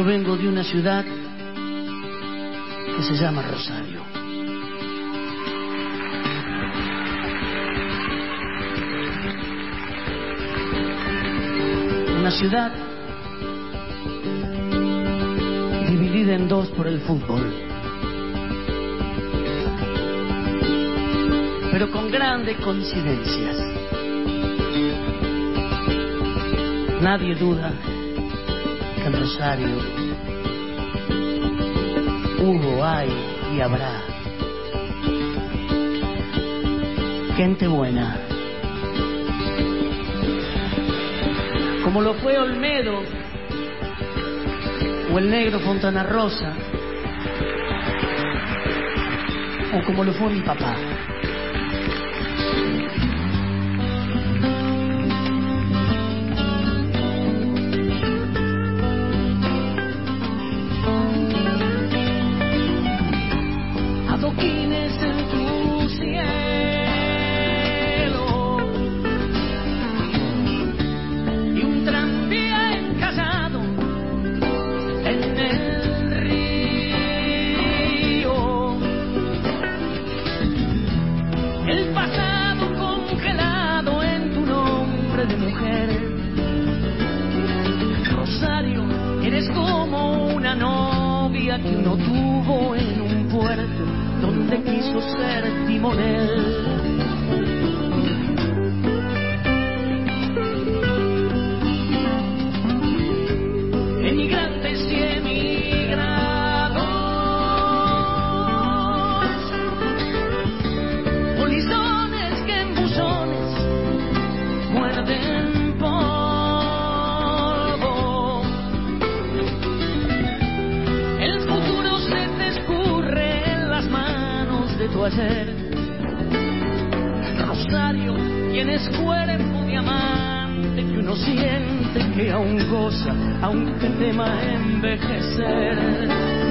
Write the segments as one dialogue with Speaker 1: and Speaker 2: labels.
Speaker 1: Yo vengo de una ciudad que se llama Rosario. Una ciudad dividida en dos por el fútbol. Pero con grandes coincidencias. Nadie duda en Rosario hubo, hay y habrá gente buena. Como lo fue Olmedo o el negro Fontana Rosa o como lo fue mi papá. Ser timonel. Rosario, tienes cuerpo diamante que uno siente que aún goza, aunque tema envejecer.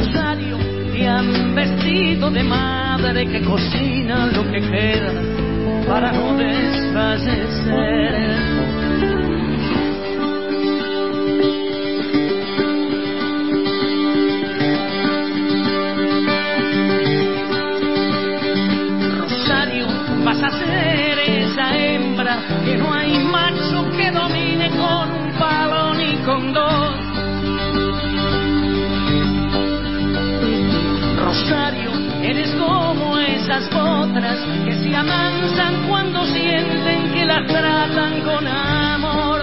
Speaker 1: Rosario, te han vestido de madre que cocina lo que queda para no desfallecer. Rosario, vas a ser esa hembra que no hay macho que domine con un palo ni con dos. Eres como esas otras que se amansan cuando sienten que las tratan con amor.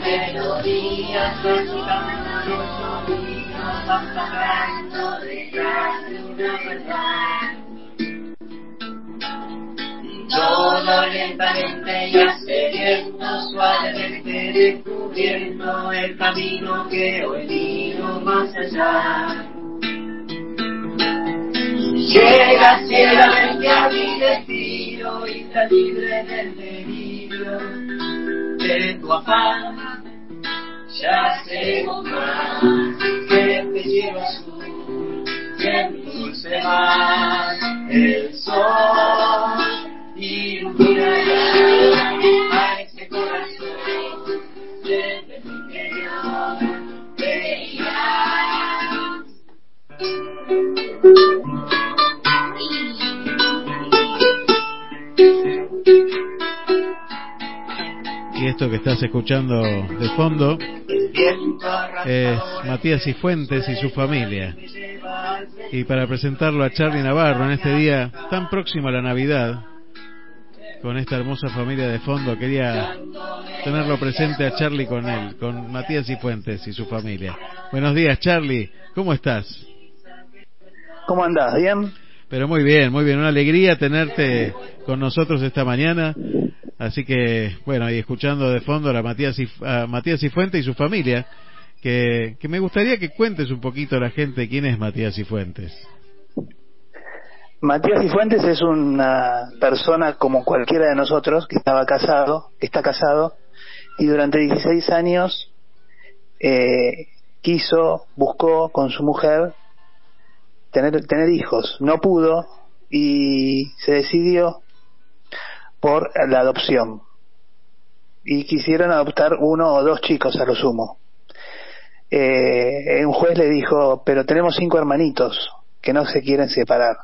Speaker 2: Melodías, recitando los sonidos, hablando detrás de una verdad. Todo lentamente y accediendo, suavemente descubriendo el camino que hoy vino más allá. Llega ciegamente a mi destino y está libre del de tu afán. Ya sé más que te lleva azul, que mi dulce mar, el sol
Speaker 3: que estás escuchando de fondo es Matías y Fuentes y su familia. Y para presentarlo a Charlie Navarro en este día tan próximo a la Navidad, con esta hermosa familia de fondo, quería tenerlo presente a Charlie con él, con Matías y Fuentes y su familia. Buenos días, Charlie, ¿cómo estás?
Speaker 4: ¿Cómo andás? ¿Bien?
Speaker 3: Pero muy bien, muy bien, una alegría tenerte con nosotros esta mañana. Así que, bueno, y escuchando de fondo a Matías y, a Matías y Fuentes y su familia, que, me gustaría que cuentes un poquito a la gente quién es Matías y Fuentes.
Speaker 4: Matías y Fuentes es una persona como cualquiera de nosotros que estaba casado, que está casado, y durante 16 años eh, quiso, buscó con su mujer tener, tener hijos. No pudo y se decidió por la adopción. Y quisieron adoptar uno o dos chicos a lo sumo. Eh, un juez le dijo, pero tenemos cinco hermanitos que no se quieren separar.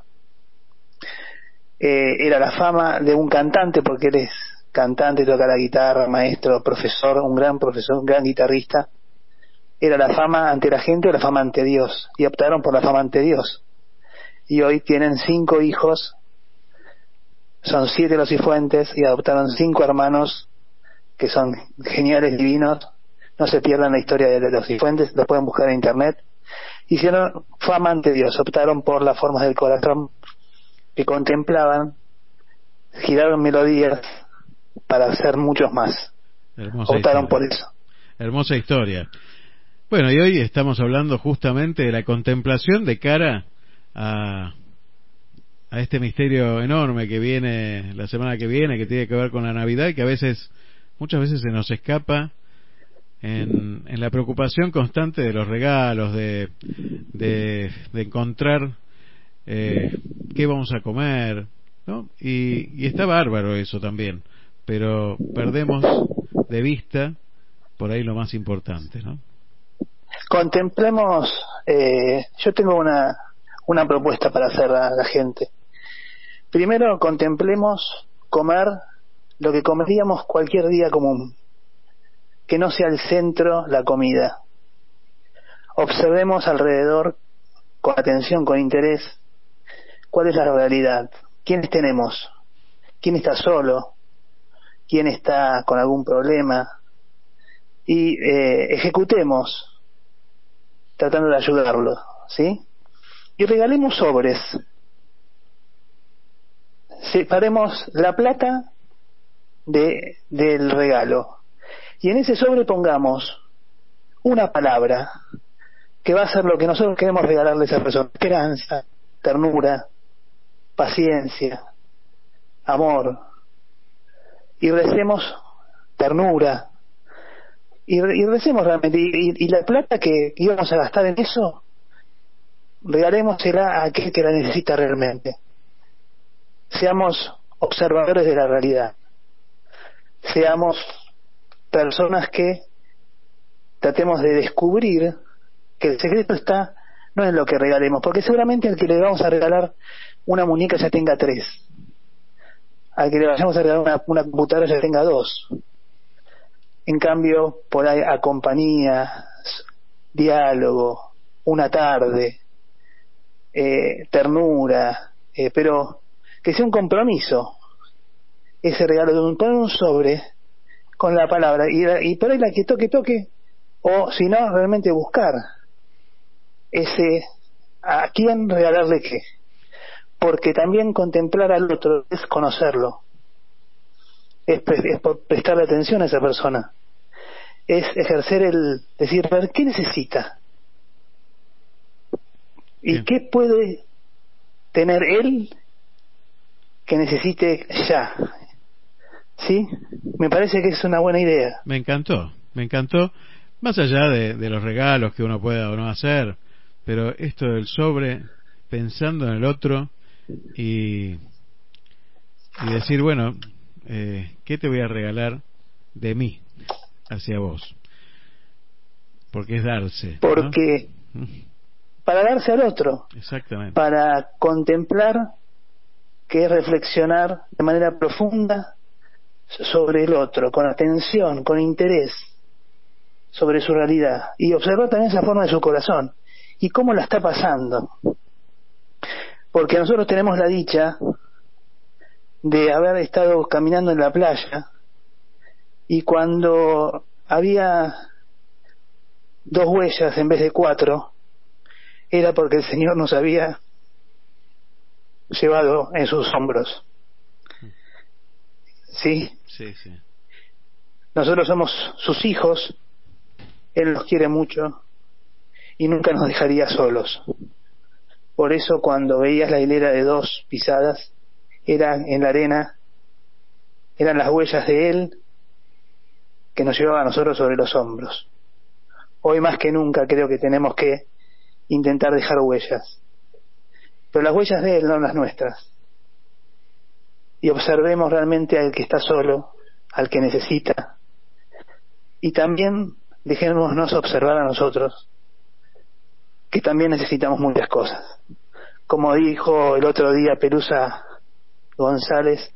Speaker 4: Eh, era la fama de un cantante, porque él es cantante, toca la guitarra, maestro, profesor, un gran profesor, un gran guitarrista. Era la fama ante la gente o la fama ante Dios. Y optaron por la fama ante Dios. Y hoy tienen cinco hijos son siete los cifuentes y adoptaron cinco hermanos que son geniales, divinos. No se pierdan la historia de los cifuentes, lo pueden buscar en internet. Hicieron fama ante Dios, optaron por las formas del corazón que contemplaban, giraron melodías para hacer muchos más.
Speaker 3: Hermosa
Speaker 4: optaron
Speaker 3: historia.
Speaker 4: por eso.
Speaker 3: Hermosa historia. Bueno, y hoy estamos hablando justamente de la contemplación de cara a, a este misterio enorme que viene la semana que viene, que tiene que ver con la Navidad y que a veces, muchas veces se nos escapa en, en la preocupación constante de los regalos, de, de, encontrar eh, qué vamos a comer, ¿no? Y, y está bárbaro eso también, pero perdemos de vista por ahí lo más importante, ¿no?
Speaker 4: Contemplemos, eh, yo tengo una, una propuesta para hacer a la gente. Primero contemplemos comer lo que comeríamos cualquier día común, que no sea el centro la comida. Observemos alrededor con atención, con interés, cuál es la realidad, quiénes tenemos, quién está solo, quién está con algún problema, y eh, ejecutemos tratando de ayudarlo, ¿sí? Y regalemos sobres. Separemos la plata de, del regalo. Y en ese sobre pongamos una palabra que va a ser lo que nosotros queremos regalarle a esa persona. Esperanza, ternura, paciencia, amor. Y recemos ternura. Y, recemos realmente. Y, y, y la plata que íbamos a gastar en eso, regalémosela a aquel que la necesita realmente. Seamos observadores de la realidad. Seamos personas que tratemos de descubrir que el secreto está no en lo que regalemos, porque seguramente al que le vamos a regalar una muñeca ya tenga tres, al que le vayamos a regalar una, una computadora ya tenga dos. En cambio, por ahí a diálogo, una tarde, eh, ternura, eh, pero que sea un compromiso ese regalo de un, poner un sobre con la palabra y, y por ahí la que toque toque o si no realmente buscar ese a quién regalarle qué. Porque también contemplar al otro es conocerlo. Es, es prestarle atención a esa persona. Es ejercer el decir ver qué necesita y
Speaker 3: Bien.
Speaker 4: qué puede tener él que necesite ya. ¿Sí? Me parece que es una buena idea.
Speaker 3: Me encantó, me encantó. Más allá de, de los regalos que uno pueda o no hacer, pero esto del sobre, pensando en el otro y, y decir, bueno, eh, ¿qué te voy a regalar de mí hacia vos? Porque es darse. ¿no?
Speaker 4: Porque para darse al otro,
Speaker 3: Exactamente.
Speaker 4: para contemplar, que es reflexionar de manera profunda sobre el otro, con atención, con interés sobre su realidad y observar también esa forma de su corazón y cómo la está pasando. Porque nosotros tenemos la dicha de haber estado caminando en la playa y cuando había dos huellas en vez de cuatro, era porque el Señor nos había llevado en sus hombros. ¿Sí?
Speaker 3: Sí, sí.
Speaker 4: Nosotros somos sus hijos, Él nos quiere mucho y nunca nos dejaría solos. Por eso cuando veías la hilera de dos pisadas, eran en la arena, eran las huellas de Él que nos llevaba a nosotros sobre los hombros. Hoy más que nunca creo que tenemos que intentar dejar huellas, pero las huellas de Él no las nuestras. Y observemos realmente al que está solo, al que necesita, y también dejémonos observar a nosotros, que también necesitamos muchas cosas. Como dijo el otro día Pelusa González,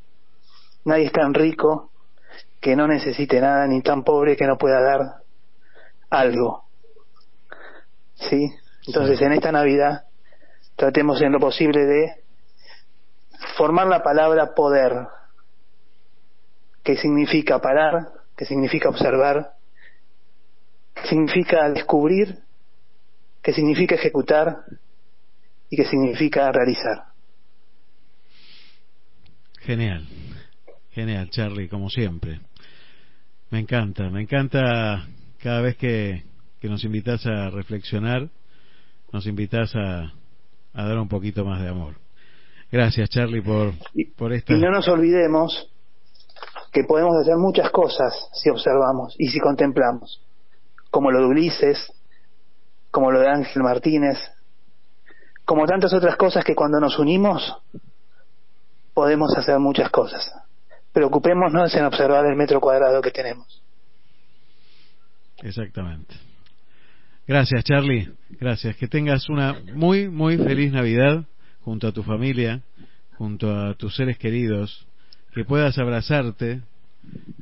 Speaker 4: nadie es tan rico que no necesite nada, ni tan pobre que no pueda dar algo. ¿Sí? Entonces
Speaker 3: Sí.
Speaker 4: en esta Navidad tratemos en lo posible de formar la palabra poder, que significa parar, que significa observar, que significa descubrir, que significa ejecutar y que significa realizar.
Speaker 3: Genial, genial, Charlie, como siempre. Me encanta, me encanta cada vez que, que nos invitas a reflexionar, nos invitas a, a dar un poquito más de amor. Gracias, Charlie, por, por esta.
Speaker 4: y no nos olvidemos que podemos hacer muchas cosas si observamos y si contemplamos, como lo de Ulises, como lo de Ángel Martínez, como tantas otras cosas que cuando nos unimos podemos hacer muchas cosas. Preocupémonos en observar el metro cuadrado que tenemos.
Speaker 3: Exactamente. Gracias, Charlie. Gracias. Que tengas una muy, muy feliz Navidad junto a tu familia, junto a tus seres queridos, que puedas abrazarte,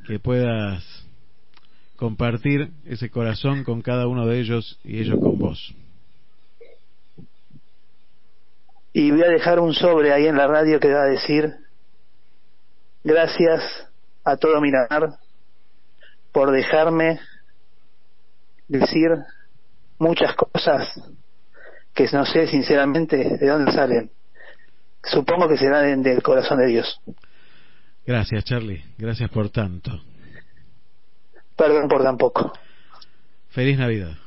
Speaker 3: que puedas compartir ese corazón con cada uno de ellos y ellos con vos.
Speaker 4: Y voy a dejar un sobre ahí en la radio que va a decir, gracias a todo Miramar por dejarme decir muchas cosas que no sé sinceramente de dónde salen. Supongo que serán del corazón de Dios.
Speaker 3: Gracias, Charlie. Gracias por tanto.
Speaker 4: Perdón por tan poco.
Speaker 3: Feliz Navidad.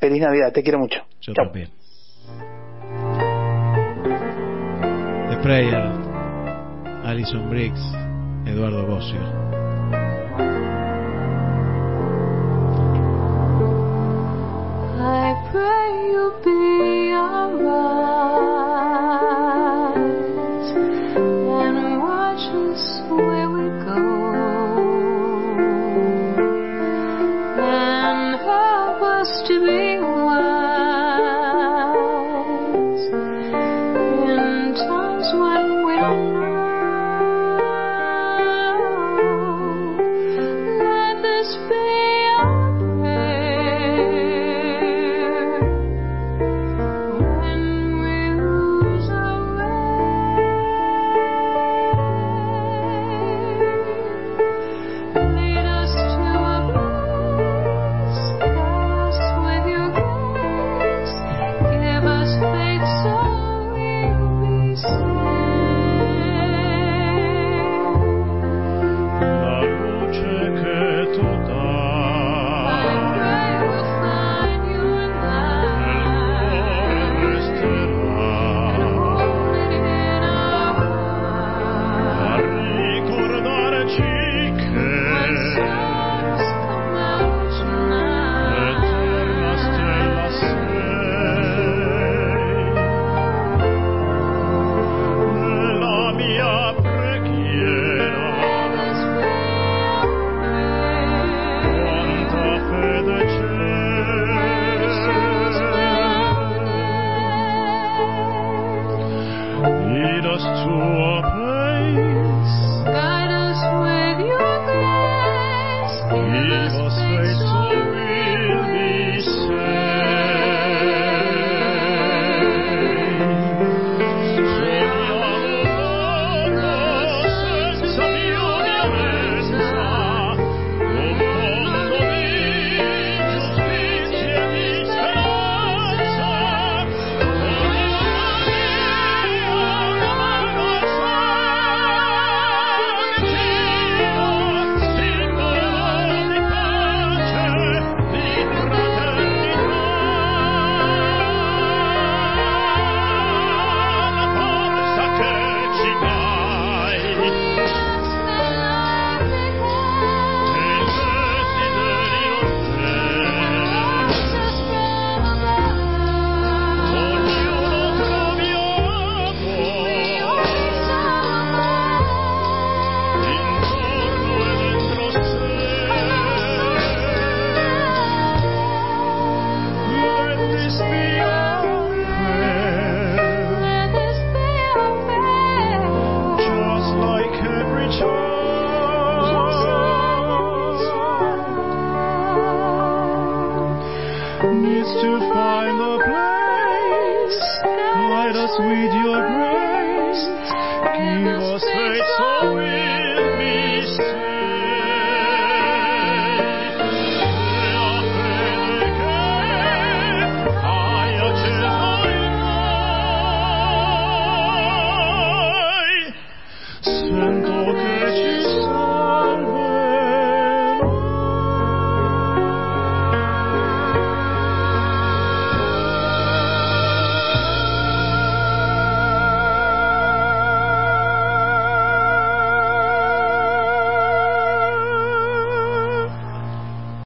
Speaker 4: Feliz Navidad, te quiero mucho.
Speaker 3: Yo
Speaker 4: Chao.
Speaker 3: también. The Prayer, Alison Briggs, Eduardo Bossio.
Speaker 5: Be